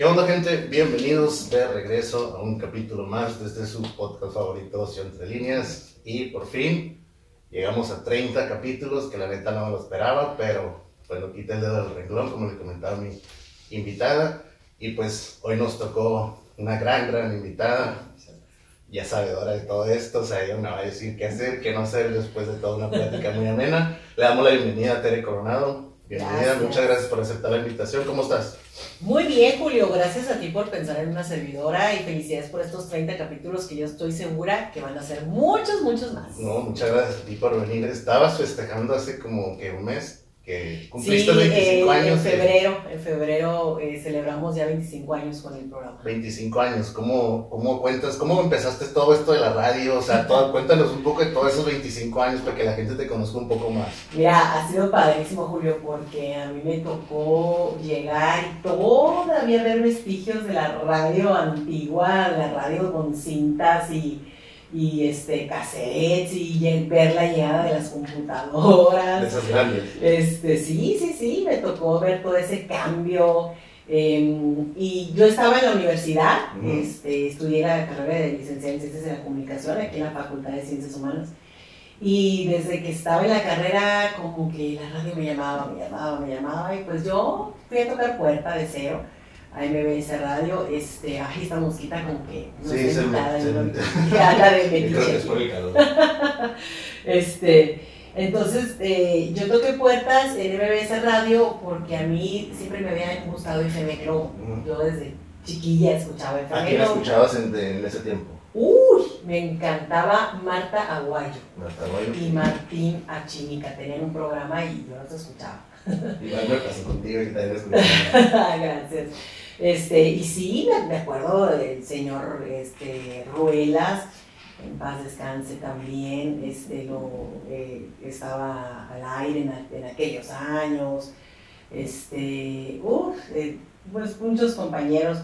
¿Qué onda, gente? Bienvenidos de regreso a un capítulo más de este su podcast favorito, Entre Líneas. Y por fin llegamos a 30 capítulos, que la neta no me lo esperaba, pero bueno, quité el dedo del renglón, como le comentaba mi invitada. Y pues hoy nos tocó una gran, gran invitada, ya sabedora de todo esto, o sea, ella me va a decir qué hacer, qué no hacer después de toda una plática muy amena. Le damos la bienvenida a Tere Coronado. Bienvenida, Gracias. muchas gracias por aceptar la invitación. ¿Cómo estás? Muy bien, Julio, gracias a ti por pensar en una servidora y felicidades por estos 30 capítulos que yo estoy segura que van a ser muchos, muchos más. No, muchas gracias a ti por venir. Estabas festejando hace como que un mes que cumpliste Sí, 25 eh, años. en febrero, en febrero eh, celebramos ya 25 años con el programa. 25 años, ¿Cómo, ¿cómo cuentas? ¿Cómo empezaste todo esto de la radio? O sea, todo, cuéntanos un poco de todos esos 25 años para que la gente te conozca un poco más. Mira, ha sido padrísimo, Julio, porque a mí me tocó llegar y todavía ver vestigios de la radio antigua, la radio con cintas y, y este, cassettes y ver la llegada de las computadoras. De esas grandes. Este, sí, sí, sí, me tocó ver todo ese cambio. eh, y yo estaba en la universidad, este, estudié la carrera de licenciada en Ciencias de la Comunicación aquí en la Facultad de Ciencias Humanas. Y desde que estaba en la carrera, como que la radio me llamaba, me llamaba, me llamaba. Y pues yo fui a tocar puerta de cero a MBS Radio. Este, ay, esta mosquita como que no Sí, es yo el- no- ya la de que metiche este, entonces, eh, yo toqué puertas en MBS Radio porque a mí siempre me había gustado FM Globo. Yo desde chiquilla escuchaba ¿A FM quién Globo. escuchabas en, de- en ese tiempo? Uy, me encantaba Marta Aguayo Marta Guayo. y Martín Achimica. Tenían un programa y yo los escuchaba. Igual me pasó contigo y también escuchaba. Gracias. Este, y sí, me, acuerdo del señor este, Ruelas, en paz descanse también, este, lo, eh, estaba al aire en, aquellos años, este, eh, pues muchos compañeros,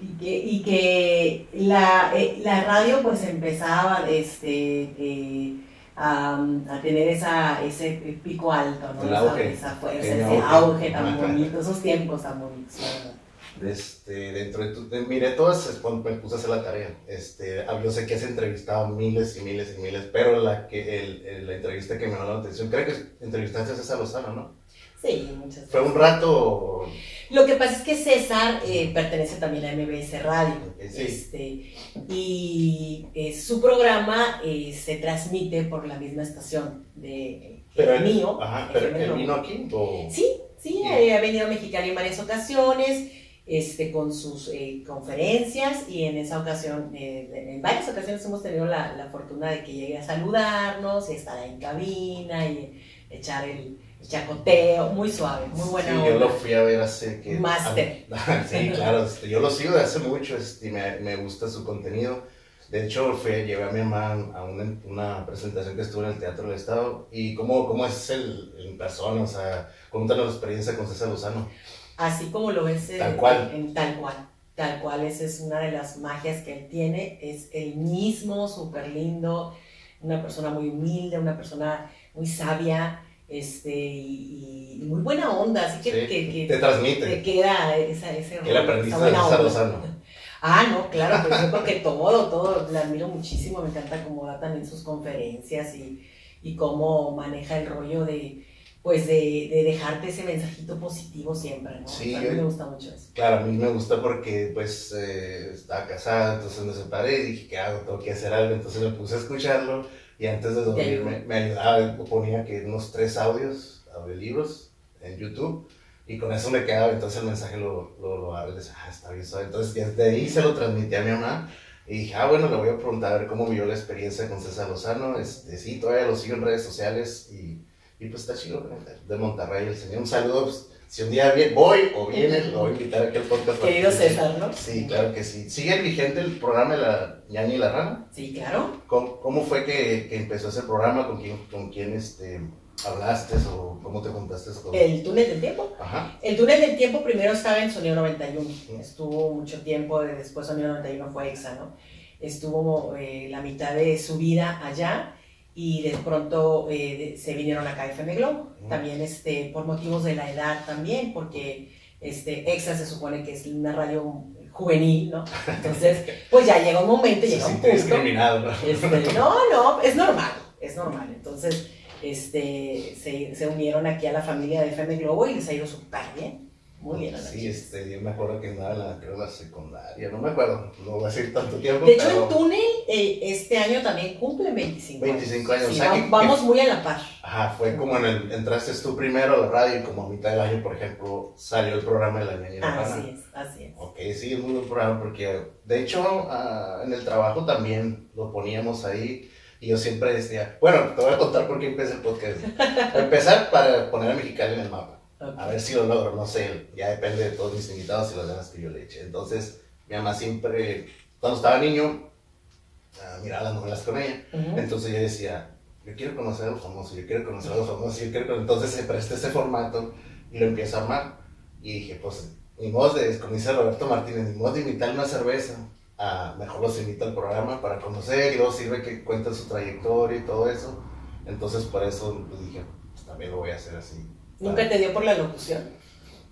y que, y que la, eh, la radio pues empezaba este, eh, a, a tener esa, ese pico alto, ¿no? Esa- esa fuerza, ese auge. tan bonito, esos tiempos tan bonitos, verdad. Este, dentro de tu, de- miré todas, me puse a hacer la tarea. Este, yo sé que has entrevistado miles y miles y miles, pero la, que, el, el- la entrevista que me llamó la atención, creo que entrevistaste a César Lozano, ¿no? Sí, muchas Fue un gracias. rato. Lo que pasa es que César eh, pertenece también a MBS Radio. sí, Este, y eh, su programa eh, se transmite por la misma estación de pero el mío. Ajá, pero él vino aquí. O, Sí, sí, ha venido a Mexicali en varias ocasiones, este, con sus eh, conferencias y en esa ocasión, eh, en varias ocasiones hemos tenido la, la fortuna de que llegue a saludarnos, y estar en cabina y echar el, el chacoteo, muy suave, muy buena Sí, onda. yo lo fui a ver hace que... Máster. Ah, sí, claro, este, yo lo sigo de hace mucho este, y me, me gusta su contenido. De hecho, fui, llevé a mi mamá a una, una presentación que estuvo en el Teatro del Estado. ¿Y cómo, cómo es el, en persona? O sea, cuéntanos la experiencia con César Lozano. Así como lo ves en, Tal cual. en tal cual. Tal cual, esa es una de las magias que él tiene. Es el mismo, súper lindo, una persona muy humilde, una persona muy sabia este, y, y muy buena onda. Así que, Sí, que- que te transmite. te queda esa, ese ¿Qué le esa aprendiste de? Ah, no, claro, pues yo creo que todo, todo, la admiro muchísimo, me encanta cómo da también sus conferencias y, y cómo maneja el rollo de, pues de, de dejarte ese mensajito positivo siempre, ¿no? Sí, a mí yo- me gusta mucho eso. Claro, a mí me gusta porque pues eh, estaba casada, entonces me separé y dije, ¿qué hago? Tengo que hacer algo. Entonces me puse a escucharlo y antes de dormir ayudó. me, me ayudaba, ponía que unos tres audios, audiolibros en YouTube y con eso me quedaba, entonces el mensaje lo, lo, lo agarré y decía, ah, está bien suave. Entonces desde ahí se lo transmití a mi mamá y dije, ah, bueno, le voy a preguntar a ver cómo vivió la experiencia con César Lozano. Este, sí, todavía lo sigo en redes sociales y, y pues está chido, de Monterrey el señor. Un saludo, pues, si un día voy o viene, lo voy a invitar aquí al podcast. Querido que- César, ¿no? Sí, claro que sí. ¿Sigue vigente el programa de la ñaña y la rana? Sí, claro. ¿Cómo, cómo fue que, que empezó ese programa? ¿Con quién, con quién este, hablaste o cómo te juntaste con...? El túnel del tiempo. Ajá. El túnel del tiempo primero estaba en Sonido 91. Estuvo mucho tiempo, después Sonido 91 fue EXA, ¿no? Estuvo eh, la mitad de su vida allá y de pronto eh, se vinieron acá a FM Globo. También este, por motivos de la edad también, porque Este, Exa se supone que es una radio juvenil, ¿no? Entonces, pues ya llega un momento, llega un punto. discriminado, ¿no? Este, no, no, es normal, es normal. Entonces, este, se, se unieron aquí a la familia de FM Globo y les ha ido súper bien. Muy bien, Sí, este, yo me acuerdo que andaba en la, creo, la secundaria, no me acuerdo, no voy a decir tanto tiempo. De hecho, el túnel eh, este año también cumple 25 años. 25 años, o sea, que, vamos muy a la par. Ajá, fue como en el, entraste tú primero a la radio y como a mitad del año, por ejemplo, salió el programa de la niña Así es, así es. Ok, sí, es muy buen programa porque, de hecho, uh, en el trabajo también lo poníamos ahí. Y yo siempre decía, bueno, te voy a contar por qué empecé el podcast. empezar para poner a Mexicali en el mapa. A ver si lo logro, no sé, ya depende de todos mis invitados y las ganas que yo le eche. Entonces, mi mamá siempre, cuando estaba niño, uh, miraba las novelas con ella. Entonces yo decía, yo quiero conocer a los famosos, yo quiero conocer a los famosos, yo quiero Entonces se presta ese formato y lo empiezo a armar. Y dije, pues, ni modo de, como dice Roberto Martínez, ni modo de invitar una cerveza. a mejor los invito al programa para conocer y luego sirve que cuenten su trayectoria y todo eso. Entonces por eso pues, dije, pues, también lo voy a hacer así. ¿Nunca te dio por la locución?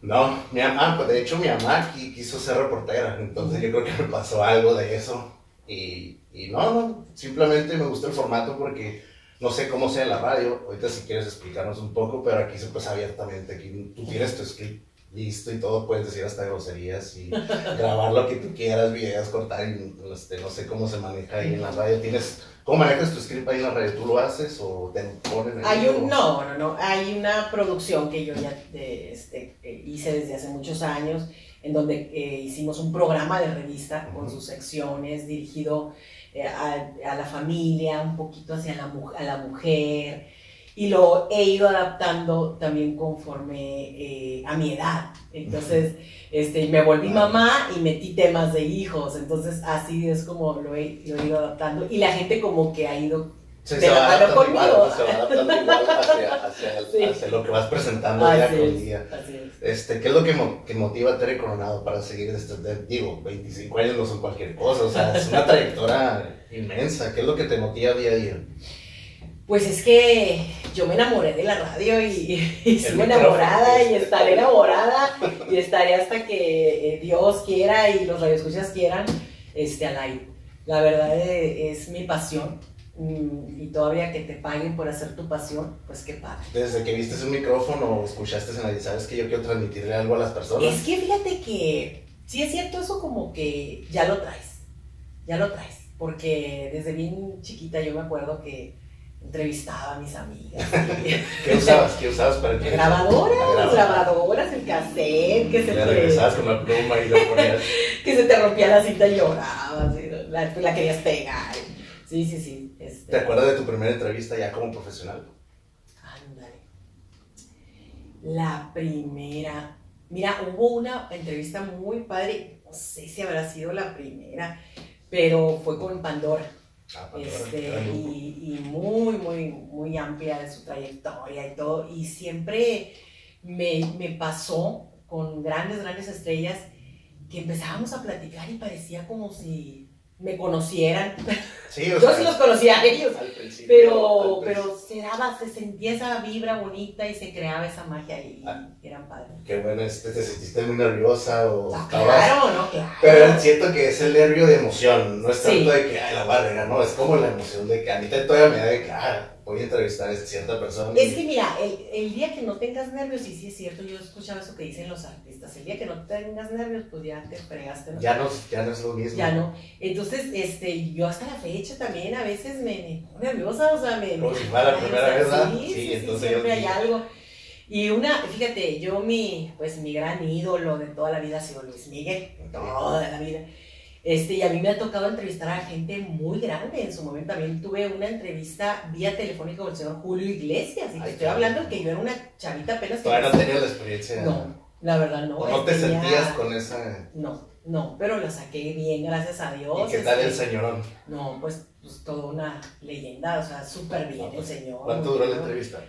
No, mi mamá, pues de hecho mi mamá quiso ser reportera, entonces yo creo que me pasó algo de eso. Y, y no, no, simplemente me gustó el formato porque no sé cómo sea la radio. Ahorita si quieres explicarnos un poco, pero aquí se pues abiertamente, aquí tú tienes tu script listo y todo, puedes decir hasta groserías y grabar lo que tú quieras, videos, cortar, y, este, no sé cómo se maneja ahí en la radio. ¿Tienes ¿Cómo manejas tu script ahí en la radio? ¿Tú lo haces o te ponen hay un, No, no, no. Hay una producción que yo ya este, hice desde hace muchos años, en donde eh, hicimos un programa de revista con sus secciones dirigido eh, a, a, la familia, un poquito hacia la, a la mujer y lo he ido adaptando también conforme eh, a mi edad. Entonces, este, me volví mamá y metí temas de hijos, entonces así es como lo he, lo he ido adaptando y la gente como que ha ido se, se va adaptando igual, se va adaptando igual hacia, hacia, lo que vas presentando día con día. Este, ¿Qué es lo que, que, motiva a Tere Coronado para seguir este, digo, 25 años no son cualquier cosa, o sea, es una trayectoria inmensa. ¿Qué es lo que te motiva día a día? Pues es que yo me enamoré de la radio y, y sigo enamorada y estaré enamorada y estaré hasta que eh, Dios quiera y los radioescuchas quieran este, al aire. La verdad eh, es, mi pasión y todavía que te paguen por hacer tu pasión, pues qué padre. Desde que viste un micrófono o escuchaste en la sabes que yo quiero transmitirle algo a las personas. Es que fíjate que sí es cierto eso como que ya lo traes, ya lo traes, porque desde bien chiquita yo me acuerdo que entrevistaba a mis amigas. ¿Qué usabas? ¿Qué usabas para el Grabadoras, grabadoras, el cassette, que se te... regresabas con la pluma y lo ponías. que se te rompía la cinta y llorabas, la, la, querías pegar. Sí, sí, sí. Este... ¿Te acuerdas de tu primera entrevista ya como profesional? Ándale. La primera. Mira, hubo una entrevista muy padre, no sé si habrá sido la primera, pero fue con Pandora. Ah, este, y, y, muy, muy, muy amplia de su trayectoria y todo. Y siempre me, me pasó con grandes, grandes estrellas que empezábamos a platicar y parecía como si me conocieran. Sí, Yo sí los conocía a ellos, pero, pero se daba, se sentía esa vibra bonita y se creaba esa magia y ah, eran padres. Qué bueno, este, te sentiste muy nerviosa o ah, Claro, no, claro. Pero siento que es el nervio de emoción, no es tanto de que, ay, la barrera, no, es como la emoción de que a mí todavía me da de que, ah, voy a entrevistar a cierta persona. Es que mira, el, el, día que no tengas nervios, y sí es cierto, yo he escuchado eso que dicen los artistas, el día que no tengas nervios, pues ya te fregaste. Ya, no, ya no es lo mismo. Ya no. Entonces, este, yo hasta la fecha también a veces me, pongo nerviosa, o sea, me... Como si fuera la primera vez, Sí, sí, entonces siempre hay algo. Y una, fíjate, yo mi, pues mi gran ídolo de toda la vida ha sido Luis Miguel, toda la vida. Este, y a mí me ha tocado entrevistar a gente muy grande. En su momento también tuve una entrevista vía telefónica con el señor Julio Iglesias. Y te estoy hablando que yo era una chavita apenas. Todavía no tenías la experiencia. No, la verdad no. ¿O no te sentías con esa.? No, no, pero la saqué bien, gracias a Dios. ¿Y qué tal el señorón? No, pues, pues toda una leyenda, o sea, súper bien el señor. ¿Cuánto duró la entrevista?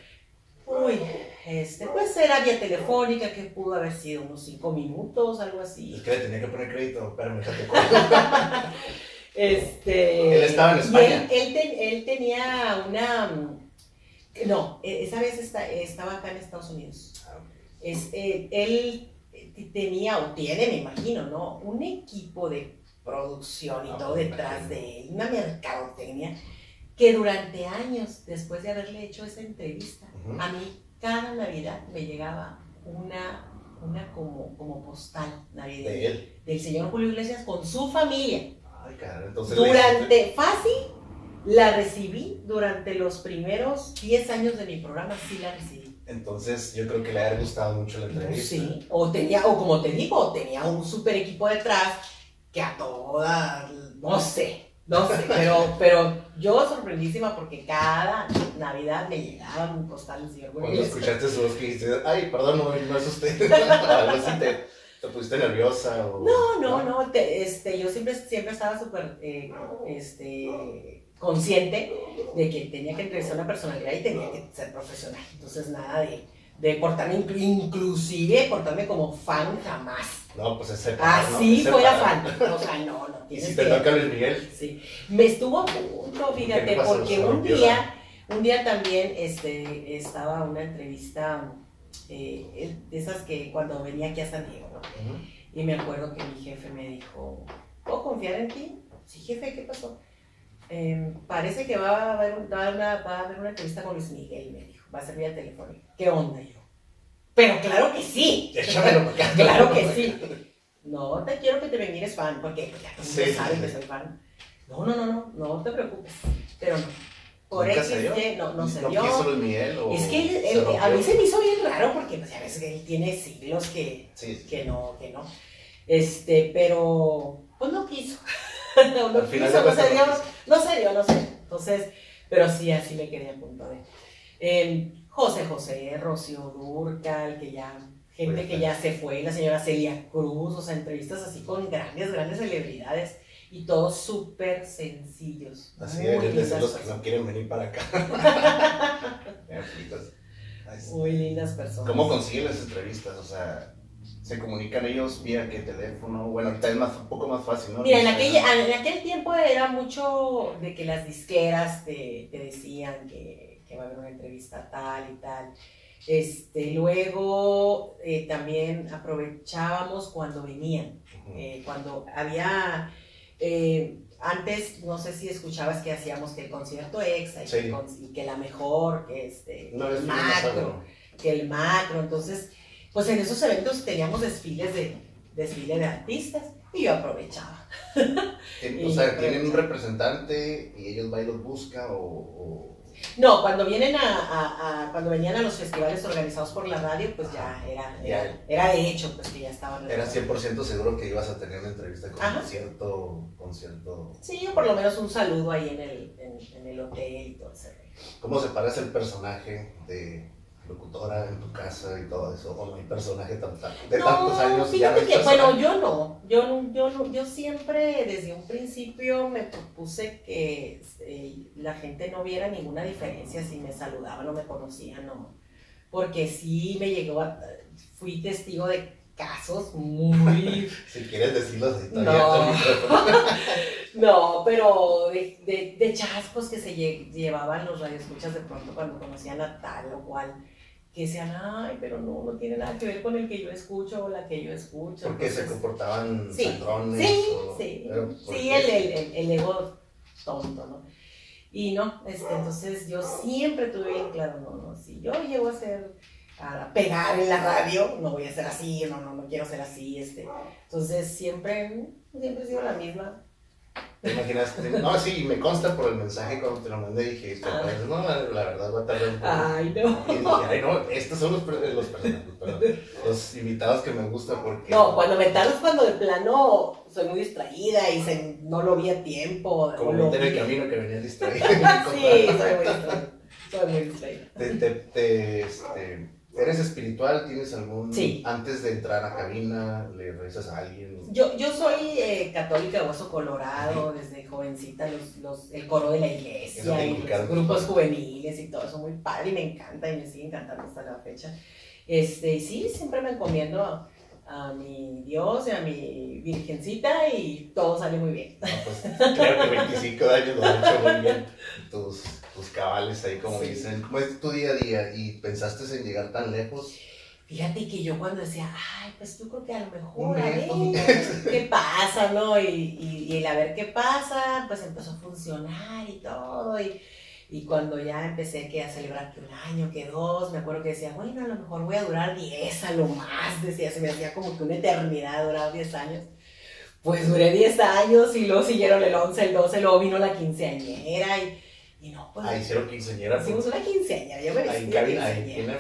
Uy, este, pues era vía telefónica, que pudo haber sido unos cinco minutos, algo así. Es que le tenía que poner crédito, pero me Este. Él estaba en España. Él, él, tenía una. No, e, esa vez está, estaba acá en Estados Unidos. Ah, es, eh, él tenía o tiene, me imagino, ¿no? Un equipo de producción y Ah, todo detrás de él, una mercadotecnia, que durante años, después de haberle hecho esa entrevista, Ujú. a mí cada Navidad me llegaba una, una como, como postal navideña De él. del señor Julio Iglesias con su familia. Ay, cara, entonces. Durante, fácil, la recibí durante los primeros 10 años de mi programa, sí la recibí. Entonces, yo creo que le ha gustado mucho la entrevista. Sí, o tenía, o como te digo, tenía un super equipo detrás que a todas, no sé, no sé, pero, pero yo sorprendísima porque cada Navidad me llegaban un postal del señor Cuando escuchaste su voz que dijiste, ay, perdón, no, no es usted. Algo así te, te pusiste nerviosa o... No, no, no, te- este, yo siempre, siempre estaba súper eh, este, consciente de que tenía que entrevistar una personalidad y tenía que ser profesional. Entonces, nada de, de portarme, inclu- inclusive portarme como fan jamás. No, pues es separar, ¿no? Así Es fuera separar. fan. O sea, no, no Y si te que- toca Luis Miguel, Sí. Me estuvo a punto, ¿Qué fíjate, porque un día, un día también este, estaba una entrevista eh, de esas que cuando venía aquí a San Diego, ¿no? Y me acuerdo que mi jefe me dijo, ¿puedo confiar en ti? Sí, jefe, ¿qué pasó? "Em, parece que va a, haber, va, a una, va a haber una entrevista con Luis Miguel, me dijo, va a ser vía telefónica. ¿Qué onda yo? Pero claro que sí. échamelo acá. Claro que sí. No te quiero que te me mires fan, porque ya mundo Sí, sabe sí, que soy fan. No, no, no, no, no te preocupes. Pero no. Por ¿Nunca X? Y, no, no se ¿No dio. quiso Luis Miguel o Es que él- se él- a mí se me hizo bien raro porque pues, ya ves que él tiene siglos que, Sí, que no, que no. Este, pero pues no quiso. no, no quiso, no se dio, no se dio, no sé. Entonces, pero sí, así me quedé a punto de. Eh, José José, Rocío Durcal, que ya, gente que ya se fue, la señora Celia Cruz, o sea, entrevistas así con grandes, grandes celebridades y todos súper sencillos. Así deben de ser los que no quieren venir para acá. Muy lindas personas. ¿Cómo consiguen las entrevistas? O sea, ¿se comunican ellos vía qué teléfono? Bueno, ahorita es más, un poco más fácil, ¿no? Mira, en aquel, en aquel tiempo era mucho de que las disqueras te, te decían que, que va a haber una entrevista tal y tal. Este, luego eh, también aprovechábamos cuando venían, eh, cuando había, eh, antes no sé si escuchabas que hacíamos que el concierto exa y, Sí. que, y la mejor, que este, vez el macro que el macro. Entonces, pues en esos eventos teníamos desfiles de, desfile de artistas y yo aprovechaba. O sea, tienen un representante y ellos van y los buscan o... o- No, cuando vienen a, a- a- cuando venían a los festivales organizados por la radio, pues ya era, era, era de hecho, pues que ya estaban. Era 100% seguro que ibas a tener una entrevista con Ajá. cierto, con cierto... Sí, o por lo menos un saludo ahí en el, en, en el hotel y todo ese. ¿Cómo separas el personaje de locutora en tu casa y todo eso? ¿O no hay personaje tan, tan- de No, tantos años? fíjate que, personaje? bueno, yo no, yo no, yo no, yo siempre desde un principio me propuse que eh, la gente no viera ninguna diferencia si me saludaban o me conocían, no, porque sí me llegó, a, fui testigo de casos muy Si quieres decirlo así, está No. No, pero de, de, de chascos que se lle- llevaban los radioescuchas de pronto cuando conocían a tal o cual, que decían, ay, pero no, no tiene nada que ver con el que yo escucho o la que yo escucho. Porque se comportaban Sí, sí, o- sí, pero ¿por sí, el, el- el ego tonto, ¿no? Y no, este, entonces yo siempre tuve bien claro, no, no, si yo llego a ser, a pegar en la radio, no voy a ser así, no, no, no quiero ser así, este. Entonces siempre, siempre he sido la misma. ¿Te imaginas? No, sí, me consta por el mensaje cuando te lo mandé. Dije, este, Ah. pues, no, la, verdad va a tardar un poco. Ay, no. Y dije, ay, no, estos son los, los personajes, perdón, los invitados que me gustan porque. No, cuando me tardo es cuando de plano soy muy distraída y se, no lo vi a tiempo. Como o lo viste en el camino que venía distraído. sí, soy muy distraída. Soy muy distraída. Te, te, te, este, ¿Eres espiritual? ¿Tienes algún. Sí. Antes de entrar a cabina, le rezas a alguien? Yo, yo soy eh, católica de hueso colorado, desde jovencita, los, los, el coro de la iglesia, y los grupos juveniles y todo eso, muy padre y me encanta y me sigue encantando hasta la fecha. Este, y sí, siempre me encomiendo a, a mi Dios y a mi Virgencita y todo sale muy bien. No, pues creo que 25 años lo has hecho muy bien. Tus, tus cabales ahí, como Sí. dicen. ¿Cómo es tu día a día? ¿Y pensaste en llegar tan lejos? Fíjate que yo cuando decía, ay, pues yo creo que a lo mejor, a ver, qué pasa, ¿no? Y, y, y, el a ver qué pasa, pues empezó a funcionar y todo. Y, y cuando ya empecé que a celebrar que un año, que dos, me acuerdo que decía, bueno, a lo mejor voy a durar 10 a lo más, decía, se me hacía como que una eternidad, duraba 10 años. Pues duré 10 años y luego siguieron el 11, el 12, luego vino la quinceañera y y no, pues. Ah, hicieron quinceañera. Hicimos una quinceañera, ya me Ahí cabina, ahí FM.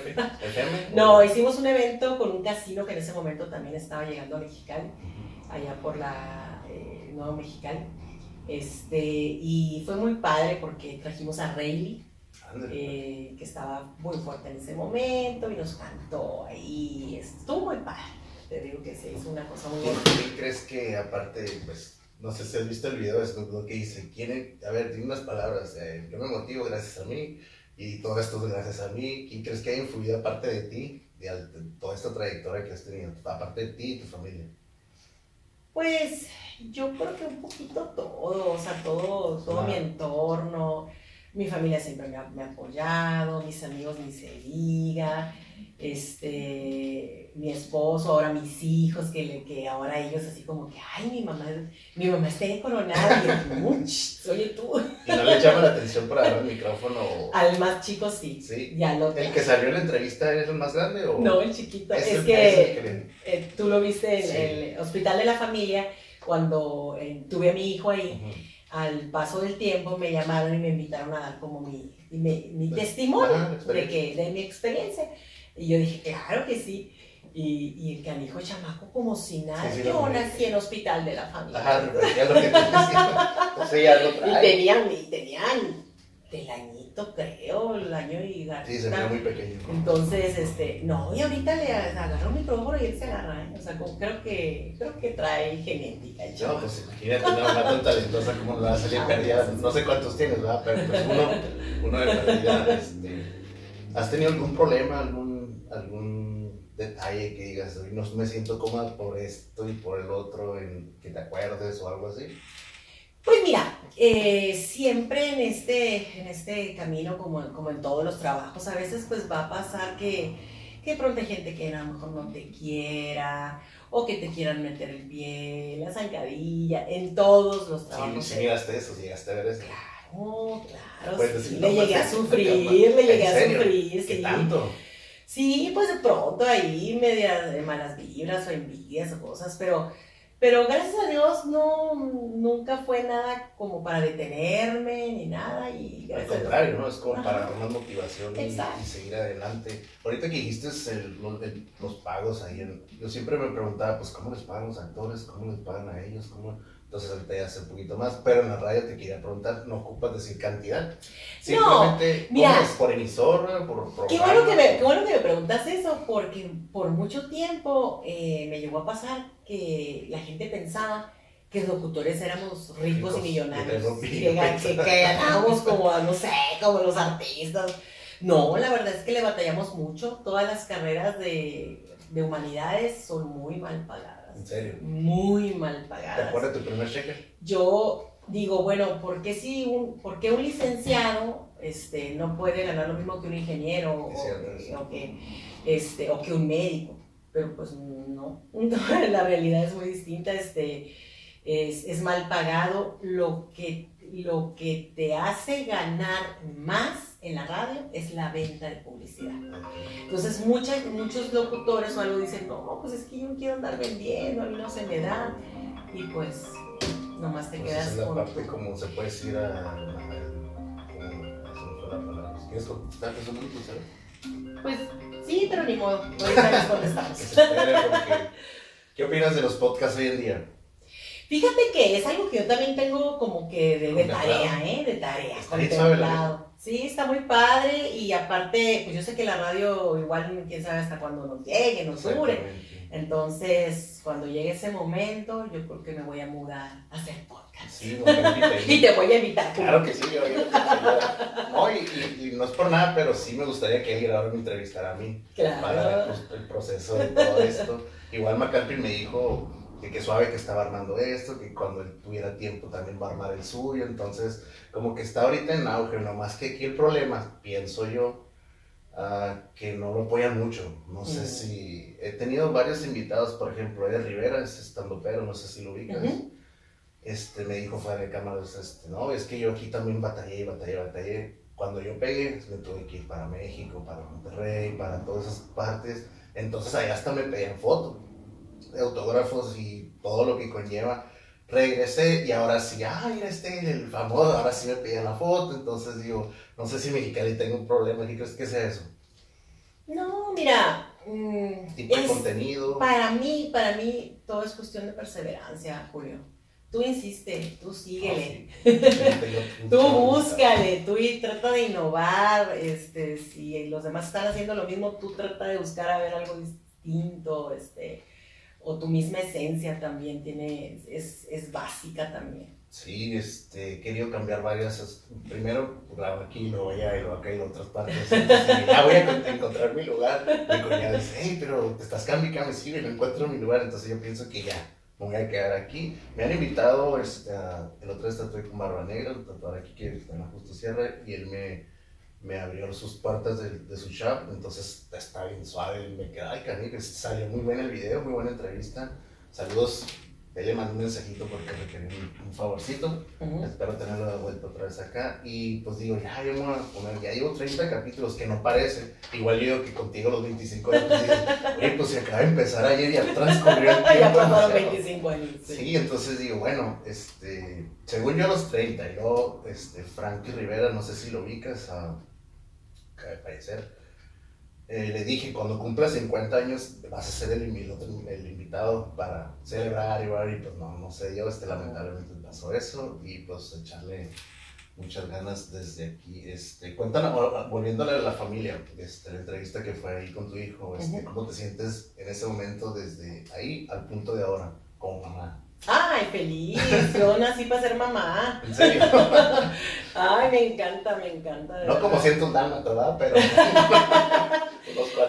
No, hicimos un evento con un casino que en ese momento también estaba llegando a Mexicali, allá por la eh, Nuevo Mexicali. Este, y fue muy padre porque trajimos a Rayleigh, eh, que estaba muy fuerte en ese momento y nos cantó ahí. Estuvo muy padre. Te digo que se hizo una cosa muy buena. ¿Quién crees que aparte, pues, no sé si has visto el video de Snoop que dice, ¿quién, a ver, dime unas palabras, eh, yo me motivo gracias a mí y todo esto es gracias a mí, ¿quién crees que ha influido aparte de ti, de, toda esta trayectoria que has tenido, aparte de ti y tu familia? Pues yo creo que un poquito todo, o sea, todo, todo mi entorno, mi familia siempre me ha, me ha apoyado, mis amigos ni se diga, este, mi esposo, ahora mis hijos, que, le, que ahora ellos así como que, ay, mi mamá, mi mamá está coronada, y oye tú. ¿Y no le llama la atención por agarrar el micrófono? Al más chico sí. Sí. Ya lo, ¿El que salió en la entrevista es el más grande o? No, el chiquito. Es, que, eh, tú lo viste en el Hospital de la Familia, cuando eh, tuve a mi hijo ahí al paso del tiempo me llamaron y me invitaron a dar como mi, mi, mi pues, testimonio de, que, de mi experiencia. Y yo dije, claro que sí. Y, y el canijo chamaco como si nada. yo nací en hospital de la familia. Ajá, ya lo que te Entonces ya lo trae. Y tenían, y tenían del añito, creo, el año y Sí, se veía muy pequeño. Entonces, este, no, y ahorita le agarra un micrófono y él se agarra, ¿eh? O sea, como, creo que, creo que trae genética. El no, pues imagínate una mamá tan talentosa como le va a salir ah, perdida. No sé cuántos tienes, ¿verdad? Pero pues uno, uno de perdida, este, ¿has tenido algún problema, algún, algún detalle que digas, no me siento cómoda por esto y por el otro, en que te acuerdes o algo así? Pues mira, eh, siempre en este, en este camino, como, como en todos los trabajos, a veces pues va a pasar que, que pronto hay gente que a lo mejor no te quiera, o que te quieran meter el pie, la zancadilla, en todos los trabajos. Sí, sí miraste eso, llegaste a ver eso. Claro, claro, sí, le llegué a sufrir, le llegué a sufrir, ¿Qué tanto? Sí, pues de pronto ahí medias de malas vibras o envidias o cosas, pero pero gracias a Dios no, nunca fue nada como para detenerme ni nada. Y Al contrario, ¿no? Es como para dar más motivación y, seguir adelante. Ahorita que dijiste los pagos ahí, yo siempre me preguntaba, pues, ¿cómo les pagan los actores? ¿Cómo les pagan a ellos? ¿Cómo? Entonces ahorita ya sé un poquito más, pero en la radio te quería preguntar, no ocupas decir cantidad. Simplemente, no, mira, por emisor, por programa? Qué bueno, que me, qué bueno que me preguntas eso, porque por mucho tiempo eh, me llegó a pasar que la gente pensaba que los locutores éramos ricos, y millonarios, que, ganábamos como, no sé, como los artistas. No, la verdad es que le batallamos mucho. Todas las carreras de, de humanidades son muy mal pagadas. ¿En serio? Muy mal pagadas. ¿Te acuerdas de tu primer cheque? Yo digo, bueno, ¿por qué, si un, ¿por qué un licenciado este, no puede ganar lo mismo que un ingeniero o, que, este, o que un médico? Pero pues no, la realidad es muy distinta, este, es, es mal pagado. Lo que, lo que te hace ganar más en la radio es la venta de publicidad. Entonces muchas, muchos locutores o algo dicen, no, pues es que yo no quiero andar vendiendo, a mí no se me da. Y pues nomás te pues quedas es la parte como se puede decir a... a, ¿Quieres contestar eso Pues sí, pero ni modo, ahorita les contestamos. ¿Qué opinas de los podcasts hoy en día? Fíjate que es algo que yo también tengo como que de, tarea, ¿eh? De tarea, contemplado. Sí, está muy padre y aparte, pues yo sé que la radio igual quién sabe hasta cuándo nos llegue, nos dure. Entonces, cuando llegue ese momento, yo creo que me voy a mudar a hacer podcast. Sí, y te voy a invitar. Claro que sí, yo, no, y, no es por nada, pero sí me gustaría que él ahora me entrevistara a mí. Claro. Para ver pues, el proceso de todo esto. Igual McAlpin me dijo que qué suave que estaba armando esto, que cuando él tuviera tiempo también va a armar el suyo, entonces como que está ahorita en auge, nomás que aquí el problema, pienso yo, ah, que no lo apoyan mucho. No sé Mm. si. He tenido varios invitados, por ejemplo, Ed Rivera es estando pero, no sé si lo ubicas. Ujú. Este me dijo fuera de cámaras, este, no, es que yo aquí también batallé, batallé, batallé. Cuando yo pegué, me tuve que ir para México, para Monterrey, para todas esas partes. Entonces allá hasta me pedían fotos, autógrafos y todo lo que conlleva. Regresé y ahora sí, ah, mira este, el famoso, ahora sí me pedían la foto. Entonces digo, no sé si Mexicali tengo un problema, ¿qué crees que sea eso? No, mira, mm, Tipo de contenido. para mí, para mí todo es cuestión de perseverancia, Julio. Tú insiste, tú síguele. Ah, sí. Tú búscale, tú y trata de innovar, este, si los demás están haciendo lo mismo, tú trata de buscar a ver algo distinto, este, o tu misma esencia también tiene, es, es básica también. Sí, este, he querido cambiar varias. Primero grabo aquí, luego allá, y luego acá y en otras partes. Ya voy a con- encontrar mi lugar. Mi cuñada dice, hey, pero te estás cambiando cambia, sí, no encuentro mi lugar. Entonces yo pienso que ya, me voy a quedar aquí. Me han invitado, este, a- el otro día tatué con Barba Negra, el tatuador aquí que está en la Justo Sierra, y él me, me abrió sus puertas de, de su shop. Entonces está bien suave, me quedé, ay, canijo, salió muy bueno el video, muy buena entrevista. Saludos. Él le mandó un mensajito porque requería un, un favorcito. Ujú. Espero tenerlo de vuelta otra vez acá. Y pues digo, ya, yo me voy a poner, ya llevo 30 capítulos que no parece. Igual yo digo que contigo los 25 años, pues dices, oye, pues se acaba de empezar ayer y ya transcurrió el tiempo. ya pasaron demasiado". 25 años. sí. Sí, entonces digo, bueno, este, según yo los 30, y luego, este, Frankie Rivera, no sé si lo ubicas, a, de fallecer. Eh, le dije, cuando cumplas 50 años vas a ser el, invi- el invitado para celebrar y, y pues no, no sé, yo este, lamentablemente pasó eso y pues echarle muchas ganas desde aquí. Este, cuéntanos, volviéndole a la familia, este, la entrevista que fue ahí con tu hijo, este. ¿cómo te sientes en ese momento desde ahí al punto de ahora como mamá? Ay, feliz, yo nací para ser mamá. ¿En serio? Ay, me encanta, me encanta. de No como verdad. siento un dálmata, ¿verdad? Pero.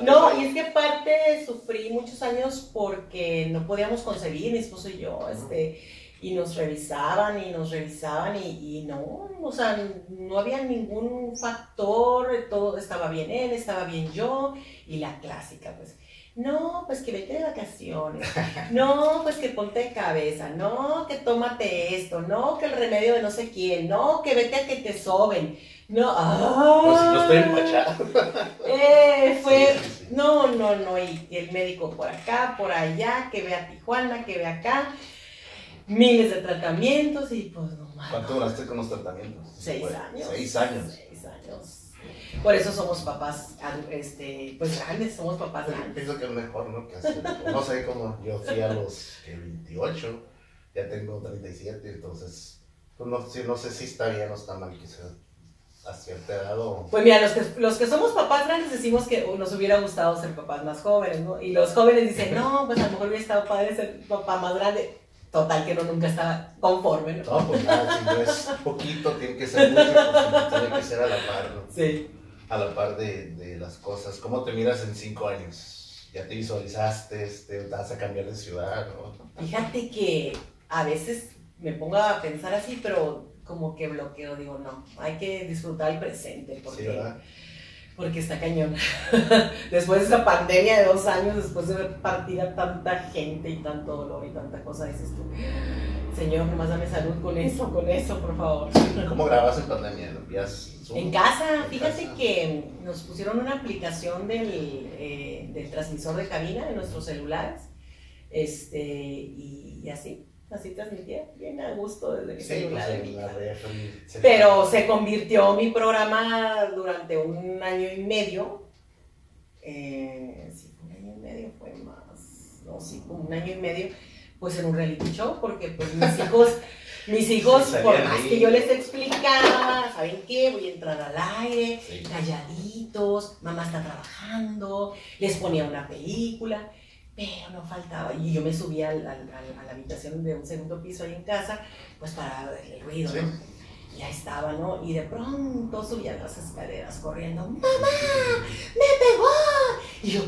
No, y es que aparte sufrí muchos años porque no podíamos concebir, mi esposo y yo, este, y nos revisaban y nos revisaban y, y no, o sea, no había ningún factor, todo estaba bien él, estaba bien yo, y la clásica, pues, no, pues que vete de vacaciones, no, pues que ponte de cabeza, no, que tómate esto, no, que el remedio de no sé quién, no, que vete a que te soben, no, Pues si no estoy empachado. Eh, fue, Sí, sí, sí. no, no, no, y el médico por acá, por allá, que ve a Tijuana, que ve acá, miles de tratamientos y pues no más. ¿Cuánto duraste con los tratamientos? Seis Bueno, años. Seis años. Seis años. Por eso somos papás, este, pues grandes, somos papás grandes. pienso que es mejor, ¿no? Que hacer. No sé cómo. Yo fui a los que 28, ya tengo 37, entonces. Pues no, sí, no sé si está bien o está mal, quizás a cierta edad o. Pues mira, los que, los que somos papás grandes decimos que uh, nos hubiera gustado ser papás más jóvenes, ¿no? Y los jóvenes dicen, no, pues a lo mejor hubiera estado padre ser papá más grande. Total, que uno nunca está conforme, ¿no? No, pues nada, si no es poquito, tiene que ser mucho, pues, tiene que ser a la par, ¿no? Sí. A la par de, de las cosas. ¿Cómo te miras en cinco años? ¿Ya te visualizaste? Este, ¿Vas a cambiar de ciudad? ¿no? Fíjate que a veces me pongo a pensar así, pero como que bloqueo, digo, no, hay que disfrutar el presente, Sí, porque, ¿verdad? porque está cañón. después de esa pandemia de dos años, después de ver partir a tanta gente y tanto dolor y tanta cosa, dices tú, Señor, nomás dame salud con eso, con eso, por favor. ¿Cómo grabas en pandemia? ¿Lo envías? En casa, fíjate que nos pusieron una aplicación del, eh, del transmisor de cabina en nuestros celulares, este, y, y así, así transmitía, bien a gusto desde mi Sí, celular. pues mi ref, en- se- Pero se convirtió mi programa durante un año y medio, eh, sí, un año y medio, fue más, no, sí, como un año y medio, pues en un reality show, porque pues mis hijos, mis hijos, Sí, por más que yo les explicaba, ¿saben qué? Voy a entrar al aire, Sí. calladitos, mamá está trabajando, les ponía una película, pero no faltaba. Y yo me subía al- al- al- a la habitación de un segundo piso ahí en casa, pues para el ruido, Sí. ¿no? Y ahí estaba, ¿no? Y de pronto subía las escaleras corriendo, ¡Mamá! ¡Me pegó! Y yo,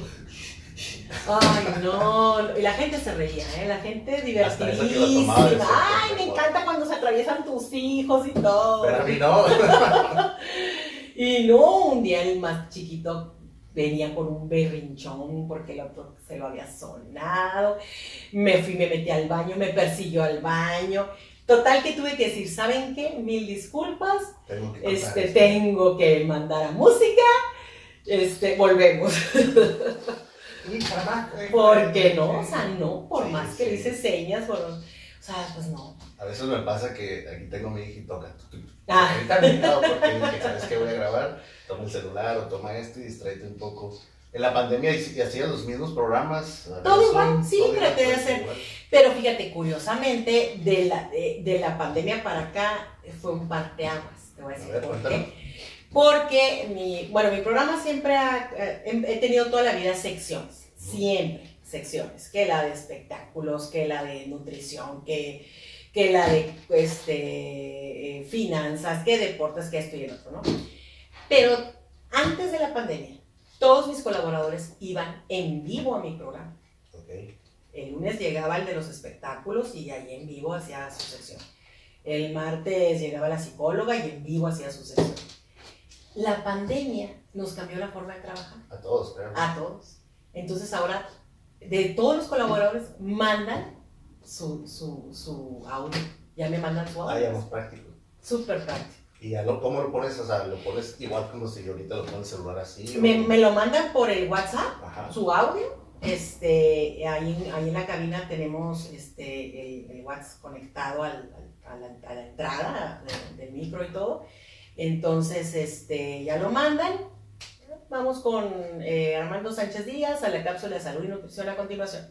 Ay, no. Y la gente se reía, ¿eh? La gente divertidísima. Ay, me encanta cuando se atraviesan tus hijos y todo. Pero a mí no. Y no, un día el más chiquito venía con un berrinchón porque el otro se lo había sonado. Me fui, me metí al baño, me persiguió al baño. Total que tuve que decir, ¿saben qué? Mil disculpas. Tengo que Este, tengo que mandar a música. Este, volvemos. Y Porque no, o sea, no, por Sí, más que sí. le hice señas, por, o sea, pues no. A veces me pasa que aquí tengo a mi hija y toca. Ah. Ahorita me porque dije, ¿sabes qué voy a grabar? Toma el celular o toma esto y distráete un poco. En la pandemia hice- hacías los mismos programas. a Todo igual, sí, traté de hacer. Pero fíjate, curiosamente, de la, de, de la pandemia para acá fue un parteaguas. Te voy a A decir ver, por cuéntame. qué. Porque mi, bueno, mi programa siempre ha, eh, he tenido toda la vida secciones, siempre secciones, que la de espectáculos, que la de nutrición, que, que la de este, eh, finanzas, que deportes, que esto y el otro, ¿no? Pero antes de la pandemia, todos mis colaboradores iban en vivo a mi programa. Ok. El lunes llegaba el de los espectáculos y ahí en vivo hacía su sección. El martes llegaba la psicóloga y en vivo hacía su sección. La pandemia nos cambió la forma de trabajar A todos, claro. a todos. Entonces ahora de todos los colaboradores mandan su, su, su audio. Ya me mandan su Ah, ya audio. más práctico. Súper práctico. ¿Y ya lo, cómo lo pones? O sea, ¿lo pones igual como si ahorita lo pones el celular así? o- Me, me lo mandan por el WhatsApp. Ajá. su audio. Este, ahí, en- ahí en la cabina tenemos este, el, el WhatsApp conectado al- al- a, la, a la entrada de- del micro y todo. Entonces, este, ya lo mandan. Vamos con eh, Armando Sánchez Díaz a la cápsula de salud y nutrición a continuación.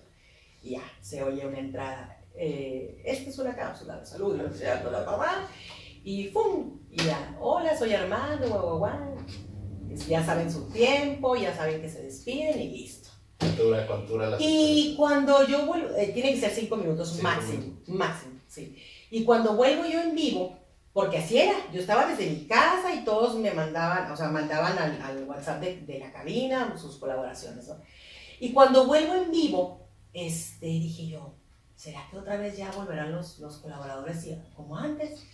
Y ya, se oye una entrada. Eh, esta es una cápsula de salud y nutrición, bla, bla. y ¡pum! Y ya, hola, soy Armando, guau, guau, guau. Ya saben su tiempo, ya saben que se despiden y listo. ¿Cuánto dura, dura la Y cuando yo vuelvo, eh, tiene que ser cinco minutos Cinco máximo, minutos. máximo, sí. Y cuando vuelvo yo en vivo, porque así era, yo estaba desde mi casa y todos me mandaban, o sea, mandaban al, al WhatsApp de, de la cabina sus colaboraciones, ¿no? Y cuando vuelvo en vivo, este, dije yo, ¿será que otra vez ya volverán los, los colaboradores como antes?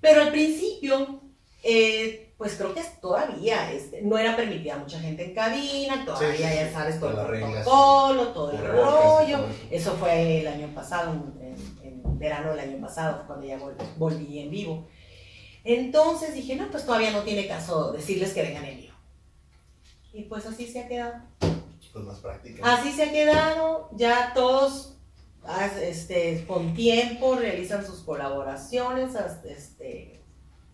Pero al principio, eh, pues creo que todavía este, no era permitida mucha gente en cabina, todavía Sí, sí, ya sabes todo el protocolo, todo el rollo. eso. Fue el año pasado, en- en verano del año pasado, cuando ya vol- volví en vivo. Entonces dije, no, pues todavía no tiene caso decirles que vengan en vivo. Y pues así se ha quedado. Pues más práctica. Así se ha quedado, ya todos este, con tiempo realizan sus colaboraciones, este,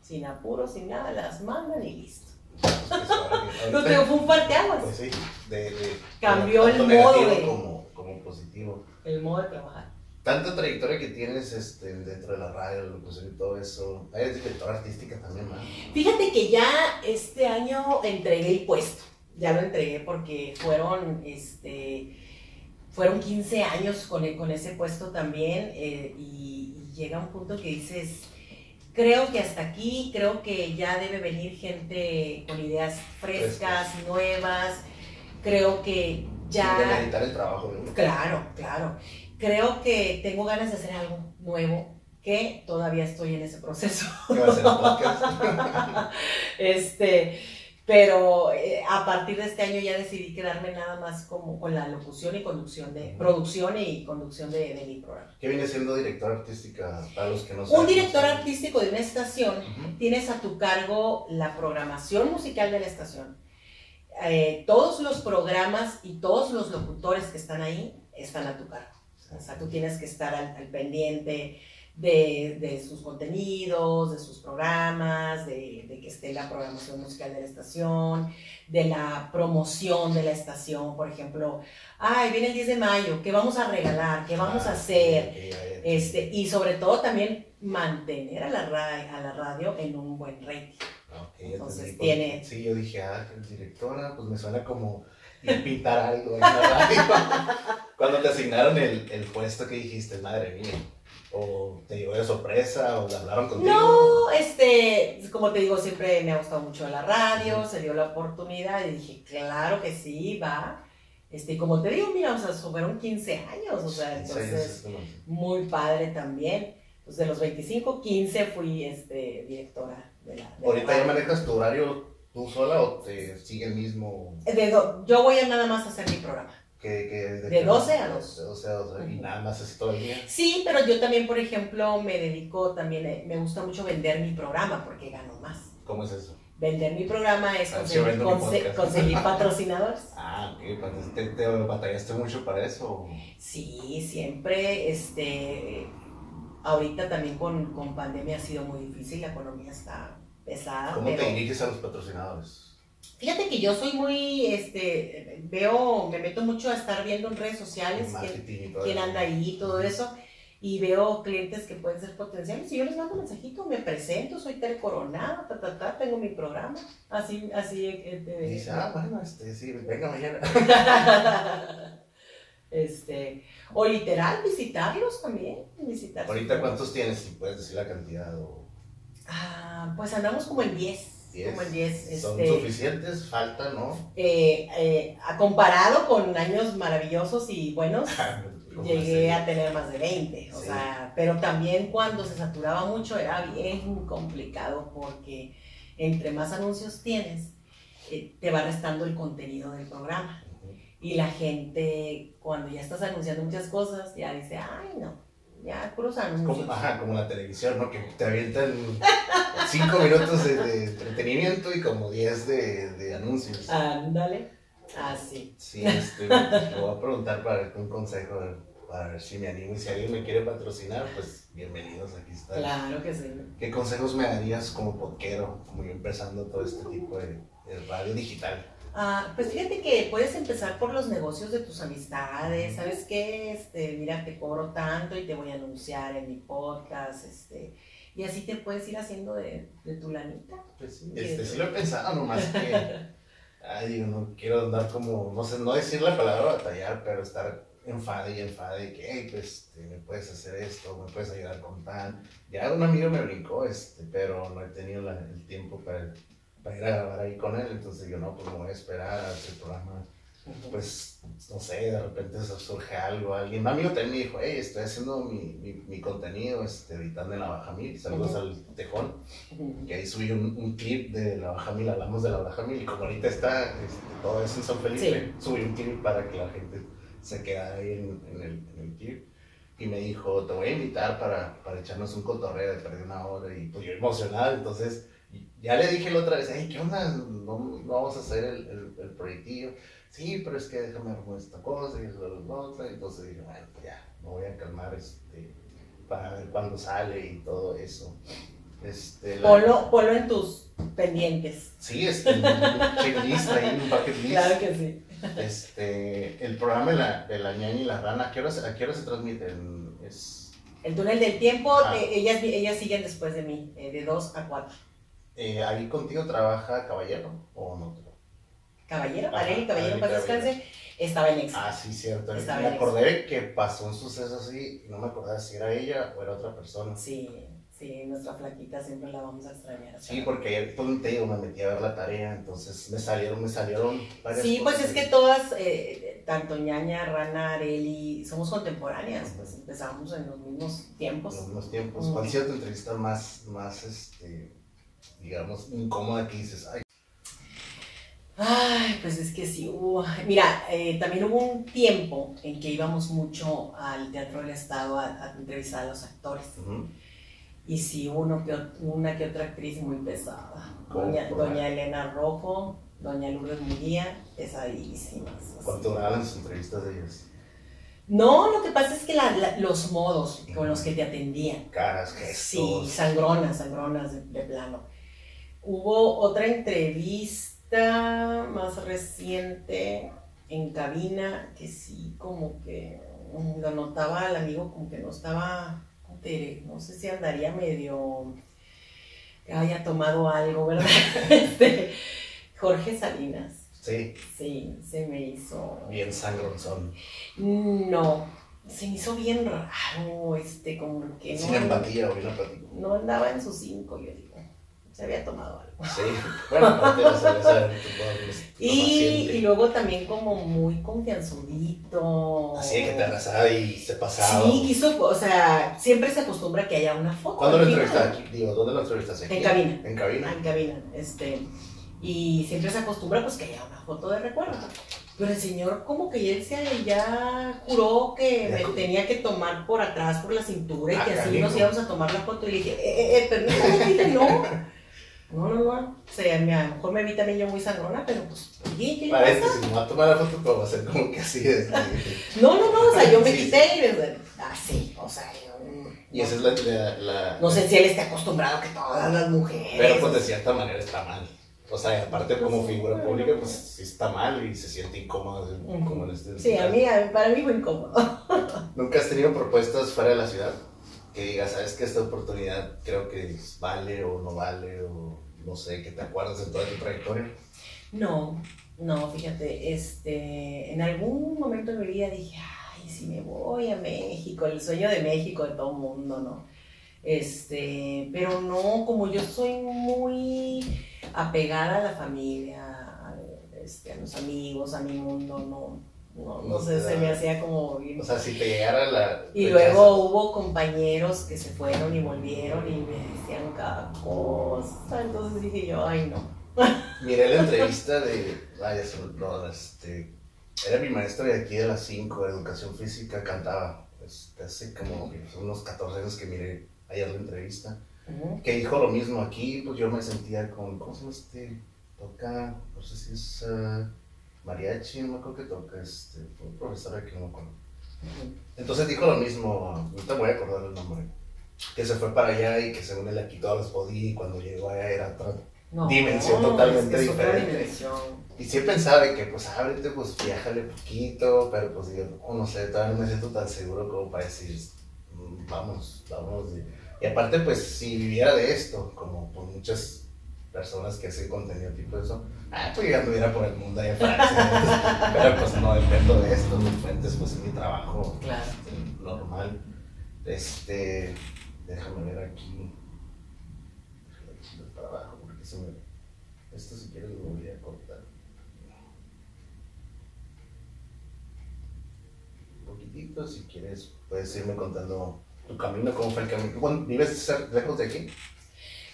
sin apuros, sin nada, las mandan y listo. Pues, No ahorita- te fue un parteaguas, Pues sí, de, de- Cambió el modo de- Como, como positivo. el modo de trabajar. Tanta trayectoria que tienes este, dentro de la radio, la locución y todo eso. Eres directora artística también, ¿no? Fíjate que ya este año entregué el puesto. Ya lo entregué porque fueron, este, fueron 15 años con, e- con ese puesto también eh, y, y llega un punto que dices, creo que hasta aquí, creo que ya debe venir gente con ideas frescas, nuevas, creo que Sin ya... demeritar el trabajo uno. Claro, claro. Creo que tengo ganas de hacer algo nuevo que todavía estoy en ese proceso. Este, pero eh, a partir de este año ya decidí quedarme nada más como con la locución y conducción de, producción y conducción de, de mi programa. ¿Qué viene siendo directora artística para los que no Un saben? director artístico de una estación tienes a tu cargo la programación musical de la estación. Eh, todos los programas y todos los locutores que están ahí están a tu cargo. O sea, tú tienes que estar al, al pendiente de, de sus contenidos, de sus programas, de, de que esté la programación musical de la estación, de la promoción de la estación, por ejemplo, ay, viene el 10 de mayo, ¿qué vamos a regalar? ¿Qué vamos a Ah, hacer? ya, ya. Este, y sobre todo también mantener a la, ra- a la radio en un buen rating. Ah, ok, ya Entonces, tiene- Sí, yo dije, ah, directora, pues me suena como ir pintar algo en la radio. Cuando te asignaron el, el puesto que dijiste, madre mía, o te llegó de sorpresa, o le hablaron contigo. No, este, como te digo, siempre me ha gustado mucho la radio, se dio la oportunidad y dije, claro que sí, va. Este, y como te digo, mira, o sea, fueron 15 años, o sea, entonces, muy padre también. Pues de los 25, 15 fui este, directora de la. de la Ahorita ya radio. manejas tu horario tú sola o te sigue el mismo? De do- yo voy a nada más hacer mi programa. Que, que, De 12 a 2. De 12 a 2. Y Ujú. nada más así todo el día. Sí, pero yo también, por ejemplo, me dedico también, eh, me gusta mucho vender mi programa porque gano más. ¿Cómo es eso? Vender mi programa es Ah, conse- conseguir patrocinadores. Ah, ok. pues, ¿Te, te batallaste mucho para eso? Sí, siempre, este, ahorita también con, con pandemia ha sido muy difícil, la economía está pesada, ¿Cómo pero te diriges a los patrocinadores? fíjate que yo soy muy, este, veo, me meto mucho a estar viendo en redes sociales quién, anda ahí y todo eso, y veo clientes que pueden ser potenciales, y yo les mando un mensajito, me presento, soy Tere Coronado, ta, ta, ta, tengo mi programa, así, así, Y dice, ah, bueno, este, sí, venga mañana. este, o literal, visitarlos también, visitar. sus Ahorita. ¿cuántos tienes? Si puedes decir la cantidad o... Ah, pues andamos como en 10. ¿Diez? Como en 10. ¿Son Este, suficientes? ¿Falta, no? eh, eh, comparado con años maravillosos y buenos, llegué a tener más de 20. O Sí. sea, pero también cuando se saturaba mucho era bien complicado porque entre más anuncios tienes, eh, te va restando el contenido del programa. Y la gente, cuando ya estás anunciando muchas cosas, ya dice, ay, no, ya puros anuncios. Como, ajá, como la televisión, ¿no? Que te avientan 5 minutos de, de entretenimiento y como 10 de, de anuncios. Ándale. Así. Sí, este, le voy a preguntar para ver un consejo, para ver si me animo. Y si alguien me quiere patrocinar, pues bienvenidos, aquí está. Claro que sí. ¿Qué consejos me darías como podquero, como yo empezando todo este tipo de, de radio digital? Ah, pues fíjate que puedes empezar por los negocios de tus amistades, ¿sabes qué? Este, mira, te cobro tanto y te voy a anunciar en mi podcast, este, y así te puedes ir haciendo de, de tu lanita. Pues sí, este, sí lo he pensado, nomás que, ay, digo, no quiero andar como, no sé, no decir la palabra batallar, pero estar enfade y enfade y que, hey, pues, este, me puedes hacer esto, me puedes ayudar con tan. Ya un amigo me brincó, este, pero no he tenido la- el tiempo para, para ir a grabar ahí con él, entonces yo no, pues me voy a esperar a el programa. Pues, no sé, de repente surge algo, alguien, amigo también me dijo, hey, estoy haciendo mi, mi, mi contenido, este, editando en la Baja Mil, saludos Ujú. al Tejón, Ujú. que ahí subí un, un clip de la Baja Mil, hablamos de la Baja Mil, y como ahorita está este, todo eso en San Felipe, subí un clip para que la gente se quedara ahí en, en el, en el clip, y me dijo, te voy a invitar para, para echarnos un cotorreo de perder una hora, y pues yo emocionado, entonces, ya le dije la otra vez, hey, ¿qué onda? No, no vamos a hacer el, el, el proyectillo sí, pero es que déjame arreglar esta cosa y eso lo otra. Entonces dije, bueno, pues ya, me voy a calmar este, para ver cuándo sale y todo eso. Este, la- en tus pendientes. Sí, este, un checklist ahí, un bucket list. Claro que sí. Este, el programa de la, de la ñaña y la rana, ¿a qué hora, se- a qué hora se transmiten? Es, El túnel del tiempo, Ah. eh, ellas, ellas siguen después de mí, eh, de 2 a 4. Eh, ¿Ahí contigo trabaja Caballero o no? Caballero, Ajá, Arely Caballero, en paz descanse, estaba en Exa. Ah, sí, cierto. Me acordé que pasó un suceso así y no me acordaba si era ella o era otra persona. Sí, sí, nuestra flaquita siempre la vamos a extrañar. Sí, porque ayer pues, te digo, me metí a ver la tarea, entonces me salieron, me salieron varias Sí, pues es que todas, eh, tanto ñaña, rana, Areli, somos contemporáneas, pues empezamos en los mismos en tiempos. los mismos tiempos. ¿Cuál tu entrevista más, más, este, digamos, incómoda que dices? Ay, Ay, pues es que sí, hubo- mira, eh, también hubo un tiempo en que íbamos mucho al Teatro del Estado a, a entrevistar a los actores. Y sí, uno que, una que otra actriz muy pesada. Doña, ¿Por doña Elena Rojo, doña Lourdes Muría, pesadísimas. ¿Cuánto duraban las entrevistas de ellas? No, lo que pasa es que la- la- los modos con los que te atendían. Caras, Sí, gestos. sangronas, sangronas de, de plano. Hubo otra entrevista más reciente en cabina que sí, como que mm, lo notaba el amigo como que no estaba, no sé si andaría medio, que haya tomado algo, ¿verdad? Este, Jorge Salinas, Sí, sí, se me hizo... bien sangronzón. No, se me hizo bien raro, este, como que Sin no, empatía o bien no andaba en sus cinco, yo digo. Se había tomado algo. Sí, bueno, la cerveza, Y, y luego también como muy confianzudito. Así que te abrazaba y se pasaba. Sí, quiso, o sea, siempre se acostumbra que haya una foto. ¿Cuándo lo entrevistaste? Digo, ¿dónde lo entrevistaste? En cabina. ¿En cabina? Ah, En cabina, este. y siempre se acostumbra pues que haya una foto de recuerdo. Pero el señor como que él se ya juró que me tenía que tomar por atrás, por la cintura y Ah, que así nos íbamos a tomar la foto y le dije, eh, eh, eh, permítame, dile, no. No, no, no. O sea, a lo mejor me vi también yo muy sangrona, pero pues, oye, ¿qué le pasa? Paréntesis, me voy a tomar la foto, pero va a ser como que así es. No, no, no, o sea, yo me Sí, quité y me así, o sea, yo, mm, Y esa es la. la, la- no sé si él esté acostumbrado que todas las mujeres. Pero pues de cierta manera está mal. O sea, aparte como figura pública, pues sí está mal y se siente incómodo. Como en este Sí, a mí, a mí- para mí fue incómodo. ¿Nunca has tenido propuestas fuera de la ciudad? Que digas, ¿sabes que esta oportunidad creo que vale o no vale? O no sé, que te acuerdas de toda tu trayectoria. No, no, fíjate, este, en algún momento de mi vida dije, ay, si me voy a México, el sueño de México de todo el mundo, ¿no? Este, pero no, como yo soy muy apegada a la familia, a, este, a los amigos, a mi mundo, no, no, no te se me hacía como bien O sea, si te llegara la... Y luego hubo compañeros que se fueron y volvieron y me decían cada cosa. Entonces dije yo, ay no. Miré la entrevista de... Vaya, son- no, este... Era mi maestro de aquí de las 5 de educación física, cantaba. Este, hace como unos 14 años que miré ayer la entrevista. Que dijo lo mismo aquí, pues yo me sentía con, ¿cómo se llama este? Toca, no sé si es ah, mariachi, no me acuerdo que toca, este, fue un profesor aquí, no me acuerdo. Entonces dijo lo mismo, ahorita me voy a acordar el nombre, que se fue para allá y que según él aquí todas las podía y cuando llegó allá era otra. No, Dimensión no, totalmente es que diferente. dimensión. Y sí pensaba de que pues ábrete, pues viájale poquito, pero pues digo, no, no sé, todavía no me siento tan seguro como para decir, "Mm, vamos, vamos. Y aparte pues si viviera de esto, como por muchas personas que hacen contenido tipo eso, ah, pues ya anduviera por el mundo allá en Francia, pero pues no dependo de esto, mi fuente es pues mi trabajo Claro. este, normal. Este, déjame ver aquí, déjame ver para abajo, porque se me, esto si quieres lo voy a cortar. Un poquitito, si quieres, puedes irme contando tu camino, cómo fue el camino. Bueno, ¿Vives lejos de aquí?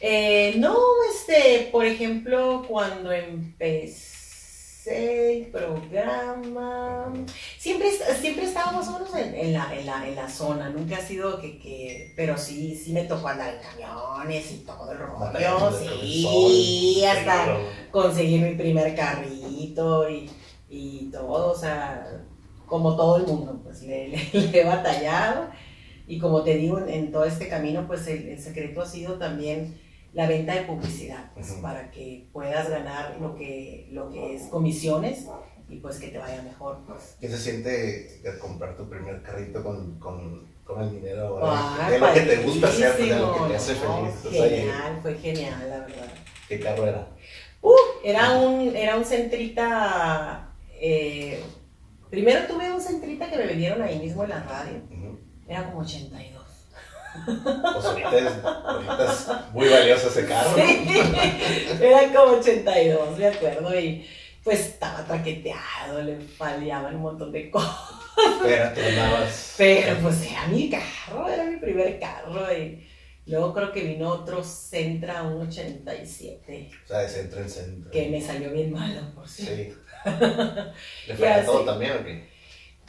Eh, no, este, por ejemplo, cuando empecé el programa, siempre, siempre estaba más o menos en, en la, en, la, en la zona, nunca ha sido que, que, pero sí, sí me tocó andar en camiones y todo el rollo, sí, hasta conseguir mi primer carrito y, y todo, o sea, como todo el mundo, pues le, le- le he batallado. Y como te digo, en, en todo este camino, pues el, el secreto ha sido también la venta de publicidad, pues, para que puedas ganar lo que, lo que es comisiones y pues que te vaya mejor. Pues. ¿Qué se siente de comprar tu primer carrito con, con, con el dinero Ah, ahora? de lo que te gusta hacer, de lo que te hace feliz. Genial, fue genial, la verdad. ¿Qué carro era? Era un, era un centrita. eh, primero tuve un centrita que me vendieron ahí mismo en la radio. Ujú. Era como 82. Pues ahorita es, ahorita es muy valioso ese carro. Sí, era como 82, me acuerdo. Y pues estaba traqueteado, le faleaban un montón de cosas. Pero tú andabas. Pero pues era mi carro, era mi primer carro. Y luego creo que vino otro Centra, un 87, O sea, de centro en centro. que me salió bien malo, por cierto. Sí. ¿Le Ya, todo también o qué?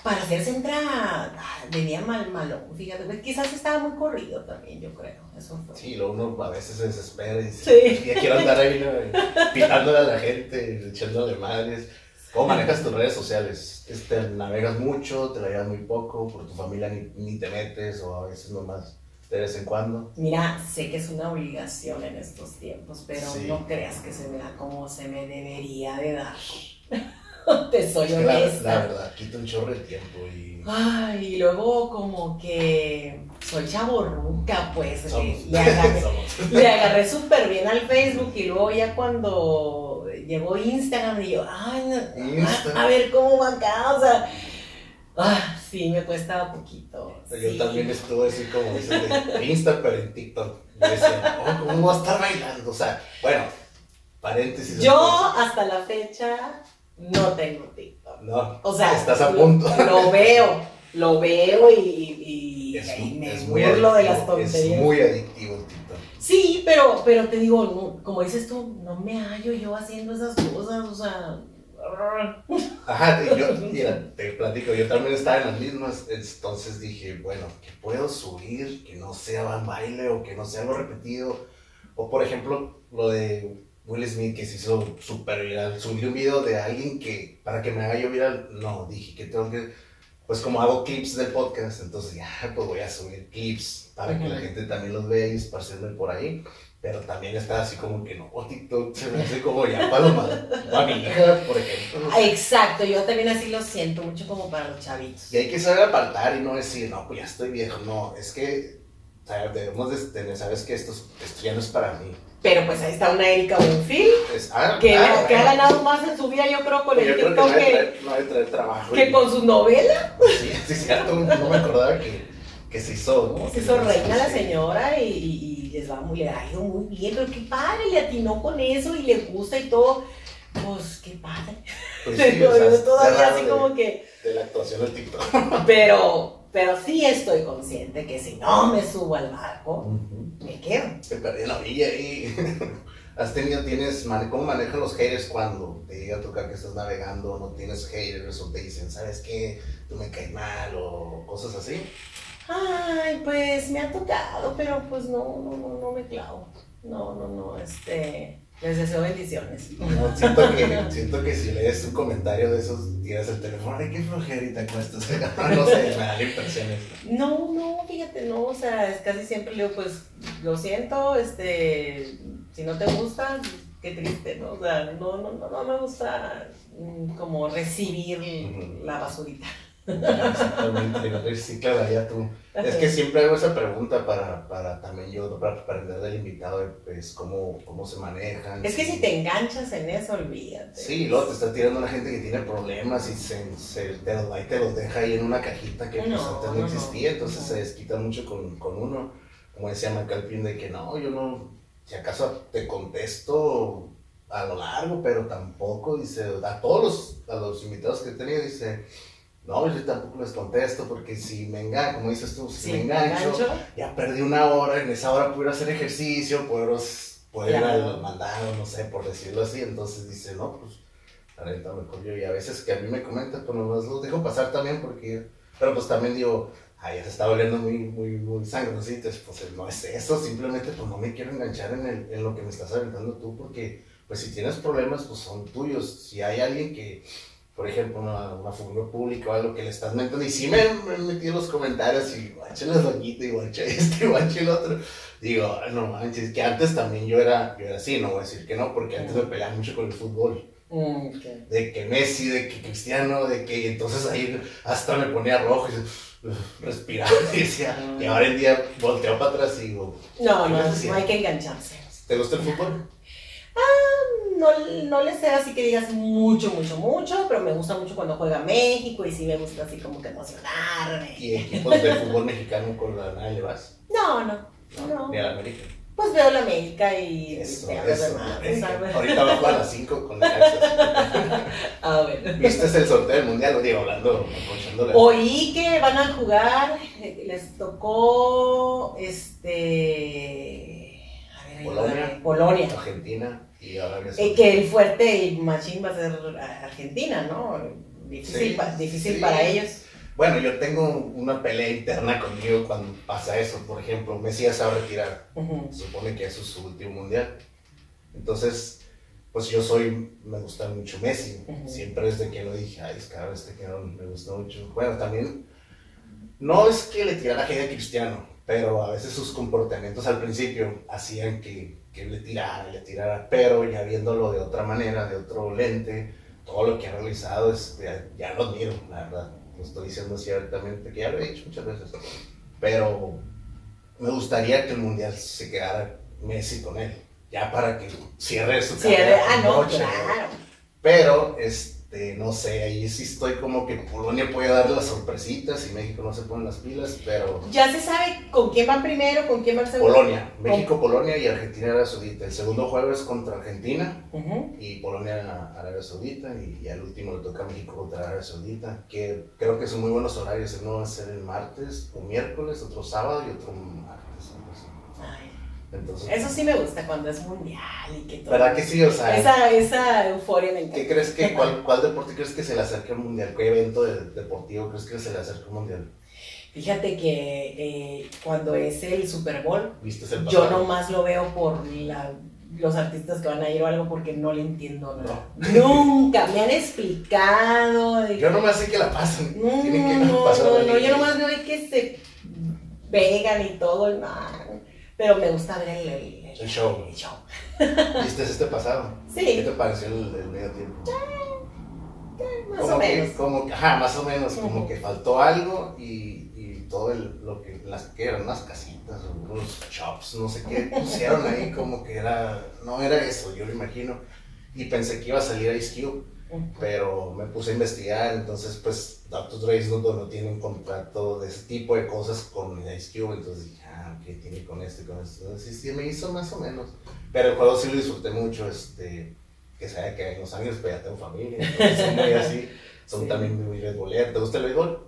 Para hacer Centra ah, venía mal malo, fíjate, pues, quizás estaba muy corrido también, yo creo. Eso fue. Sí, lo uno a veces se desespera y dice, Sí. ya quiero andar ahí ¿no? pitándole a la gente, echándole madres. ¿Cómo manejas tus redes sociales? Este, ¿Navegas mucho? ¿Te la llevas muy poco? ¿Por tu familia ni, ni te metes? ¿O a veces nomás de vez en cuando? Mira, sé que es una obligación en estos tiempos, pero Sí. no creas que se me da como se me debería de dar. Te soy Es que la, honesta. la verdad, quita un chorro de tiempo y... Ay, y luego como que soy chaborruca, pues le, Somos. le agarré, Somos. le agarré súper bien al Facebook y luego ya cuando llegó Instagram y yo, ay, no, a, a ver cómo va acá, o sea, ah, sí, me cuesta poquito. Yo sí. también estuve así como de Insta, pero en TikTok. Yo decía, oh, ¿cómo voy a estar bailando? O sea, bueno, paréntesis. Yo hasta la fecha no tengo TikTok. No, O sea, estás a lo- punto. Lo, veo, lo veo y, y, Es, y me es muy de las adictivo, es tonterías. muy adictivo el TikTok. Sí, pero, pero te digo, no, como dices tú, no me hallo yo haciendo esas cosas, o sea... Ajá, yo, mira, te platico, yo también estaba en las mismas, entonces dije, bueno, que puedo subir, que no sea un baile o que no sea algo repetido, o por ejemplo, lo de Will Smith que se hizo súper viral, subir un video de alguien que, para que me haga yo viral, no, dije que tengo que, pues como hago clips del podcast, entonces ya, pues voy a subir clips para que la gente también los vea y esparcirme por ahí. Pero también está así como que no, TikTok se me hace como ya paloma. A mi hija, por ejemplo. Exacto, yo también así lo siento mucho como para los chavitos. Y hay que saber apartar y no decir, no, pues ya estoy viejo. No, es que o sea, debemos de tener, sabes que esto, es- esto ya no es para mí. Pero pues ahí está una Erika Buenfil, Es, ah, que, ah, que ha ganado más en su vida, yo creo, con el TikTok que, con sus novelas. Sí, sí, cierto, no me acordaba que, que se hizo. ¿no? Se hizo reina la señora y, y- y les va muy, le ha ido muy bien, pero qué padre, le atinó con eso y le gusta y todo. Pues qué padre. Pues sí, Pero o sea, yo es todavía así de- como que. De la actuación del TikTok. Pero, pero sí estoy consciente que si no me subo al barco, me quedo. Se perdí en la orilla y has tenido, tienes, ¿cómo manejan los haters cuando te llega a tocar que estás navegando, no tienes haters o te dicen, ¿sabes qué? Tú me caes mal o cosas así. Ay, pues me ha tocado, pero pues no, no, no, no me clavo. No, no, no, este. Les deseo bendiciones. No, siento, que, siento que si lees un comentario de esos, tiras el teléfono, ay, qué te acuestas. no sé, me da la impresión eso. No, no, fíjate, no, o sea, es casi siempre le digo, pues, lo siento, este, si no te gusta, qué triste, ¿no? O sea, no, no, no, no me gusta mm, como recibir la basurita. Exactamente, no sí, claro, ya tú. Es que siempre hago esa pregunta para, para también yo, para aprender del invitado, pues, cómo, cómo se manejan. Es que si- te enganchas en eso, olvídate. Sí, luego te está tirando una gente que tiene problemas y se, se- te, los, ahí te los deja ahí en una cajita que pues, No, antes no, no, existía, entonces No. se desquita mucho con, con uno. Como decía Macalpin, de que no, yo no, si acaso te contesto a lo largo, pero tampoco, dice, a todos los, a los invitados que he tenido, dice, no, yo tampoco les contesto porque si me engancho, como dices tú, si Sí, me engancho, engancho. ya perdí una hora, en esa hora pudiera hacer ejercicio, puedo, puedo ir Claro. al mandado, no sé, por decirlo así. Entonces dice, no, pues, la neta mejor yo. Y a veces que a mí me comentan, pues nomás los dejo pasar también porque, pero pues también digo, ay, ya se está volviendo muy, muy, muy sangrosito. Pues no es eso, simplemente pues no me quiero enganchar en, el, en lo que me estás aventando tú porque, pues si tienes problemas, pues son tuyos. Si hay alguien que por ejemplo, una, una figura pública o algo que le estás metiendo, y sí me, me metí en los comentarios y guache las doñitas y guache este y guache el otro. Digo, "Ay, no manches, que antes también yo era, yo era así, no voy a decir que no, porque antes me peleaba mucho con el fútbol. Mm, ok. De que Messi, de que Cristiano, de que y entonces ahí hasta me ponía rojo y respiraba y decía, y ahora en día volteo para atrás y digo, No, no, no hay que engancharse. ¿te gusta el fútbol? No, no le sé así que digas mucho, mucho, mucho, pero me gusta mucho cuando juega México y sí me gusta así como que emocionarme. ¿Y equipos de fútbol mexicano con la nada le vas? No, no, no. Ni a la América. Pues veo la América y Eso, eso. demás. Ahorita va a jugar a las 5 con Necaxa. A ver. ¿Viste el sorteo del mundial? Digo, hablando. Oí que van a jugar, les tocó este. A ver, Polonia. Polonia. Argentina y Arabia Eh, que el fuerte y machín va a ser Argentina, ¿no? Difícil, Sí, pa- difícil sí. para ellos. Bueno, yo tengo una pelea interna conmigo cuando pasa eso. Por ejemplo, Messi ya se va a retirar. Ujú. Se supone que eso es su último mundial. Entonces, pues yo soy, me gusta mucho Messi. Ujú. Siempre desde que lo dije, ay, es que ahora este cabrón me gusta mucho. Bueno, también, no es que le tirara a Cristiano, pero a veces sus comportamientos al principio hacían que, que le tirara, le tirara, pero ya viéndolo de otra manera, de otro lente, todo lo que ha realizado, es, ya, ya lo admiro, la verdad. Lo estoy diciendo así abiertamente, que ya lo he dicho muchas veces. Pero me gustaría que el mundial se quedara Messi con él, ya para que cierre su Cierre- carrera ah, con no, broche, claro. Pero es, este, no sé, ahí sí estoy como que Polonia puede dar las sorpresitas y México no se pone las pilas, pero... Ya se sabe con quién van primero, con quién van segundo. Polonia, México, Polonia y Argentina, Arabia Saudita. El segundo juego es contra Argentina y Polonia, Arabia Saudita y, y al último le toca a México contra Arabia Saudita, que creo que son muy buenos horarios, uno va a ser el martes o miércoles, otro sábado y otro martes. Ay, Entonces, eso sí me gusta cuando es mundial y que todo. ¿verdad que sí? O sea, Esa, esa euforia me encanta. ¿Qué crees que, cuál, cuál deporte crees que se le acerque al mundial? ¿Qué evento de- deportivo crees que se le acerque al mundial? Fíjate que eh, cuando es el Super Bowl, ¿Viste el yo nomás lo veo por la- los artistas que van a ir o algo porque no le entiendo nada. Nunca me han explicado. de Yo nomás sé que la pasan. No, Tienen que no, pasar no, no, yo nomás veo que se pegan y todo, no, pero me gusta ver el, el- El show. el show. ¿Viste este pasado? Sí. ¿Qué te pareció el, medio tiempo? Más como o que, menos. como ajá, más o menos, como que faltó algo y, y todo lo que, las que eran unas casitas unos chops, no sé qué, pusieron ahí como que era, no era eso, yo lo imagino. Y pensé que iba a salir Ice Cube, pero me puse a investigar, entonces pues Dr. Dre no, no tiene un contrato de ese tipo de cosas con Ice Cube, entonces dije, ah, ok, tiene con esto y con esto. Entonces sí, sí, me hizo más o menos. Pero el juego sí lo disfruté mucho, este, que sabe que hay unos años, pero ya tengo familia, entonces son muy así, son Sí. también muy beisboleros. ¿Te gusta el béisbol?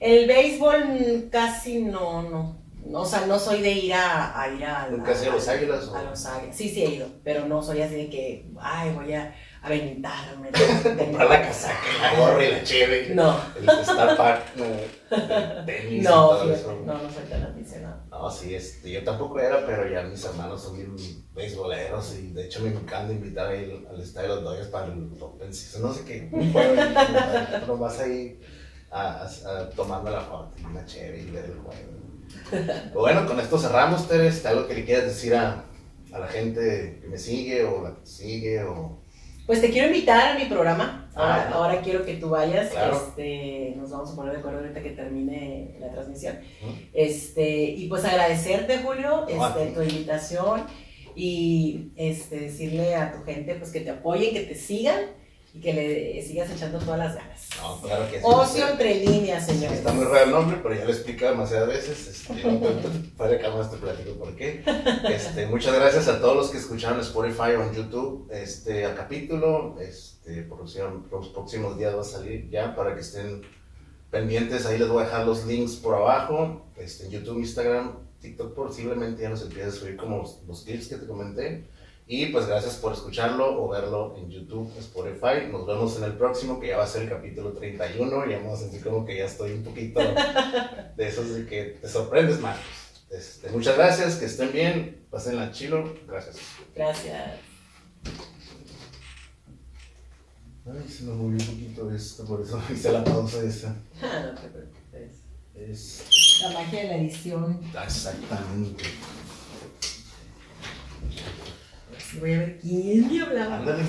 El béisbol casi no, no, o sea, no soy de ir a, a ir a... ¿Nunca ido a los Águilas o- A los águilas, sí, sí he ido, pero no soy así de que, ay, voy a aventarme. Comprar la casaca, la gorra y la cheve, No, el Star Park, no, el tenis y no, todo fíjate, eso. no, no soy tan aficionado. No, sí, este, yo tampoco era, pero ya mis hermanos son bien beisboleros y de hecho me encanta invitar ahí al, al estadio de los Dodgers para el Open no sé qué, un juego ahí, a, a, a tomarme la foto y una chévere y ver el juego. Pero bueno, con esto cerramos, Teres, algo que le quieras decir a, a la gente que me sigue o la que sigue o... Pues te quiero invitar a mi programa. Ahora, Ah. ahora quiero que tú vayas. Claro. Este, nos vamos a poner de acuerdo ahorita que termine la transmisión. Este, y pues agradecerte, Julio, este, ti. tu invitación y este, decirle a tu gente pues que te apoyen, que te sigan y que le sigas echando todas las ganas. No, claro que sí. Ocio entre líneas, señores. Está muy raro el nombre, pero ya lo he explicado demasiadas veces. Este, no fuera de cámara te platico por qué. Este, muchas gracias a todos los que escucharon Spotify o en YouTube este al capítulo. Este, próximo- los próximos días va a salir ya para que estén pendientes. Ahí les voy a dejar los links por abajo. Este, YouTube, Instagram, TikTok posiblemente ya nos empiece a subir como los, los clips que te comenté. Y pues gracias por escucharlo o verlo en YouTube, Spotify. Nos vemos en el próximo, que ya va a ser el capítulo 31. Y vamos a sentir como que ya estoy un poquito de esos de que te sorprendes, Marcos. Este, muchas gracias, que estén bien, pasen chilo. Gracias. Gracias. Ay, se me movió un poquito esto, por eso hice la pausa esa. Ah, no te preocupes. Es La magia de la edición. exactamente. Voy a ver quién le hablaba. Ándale.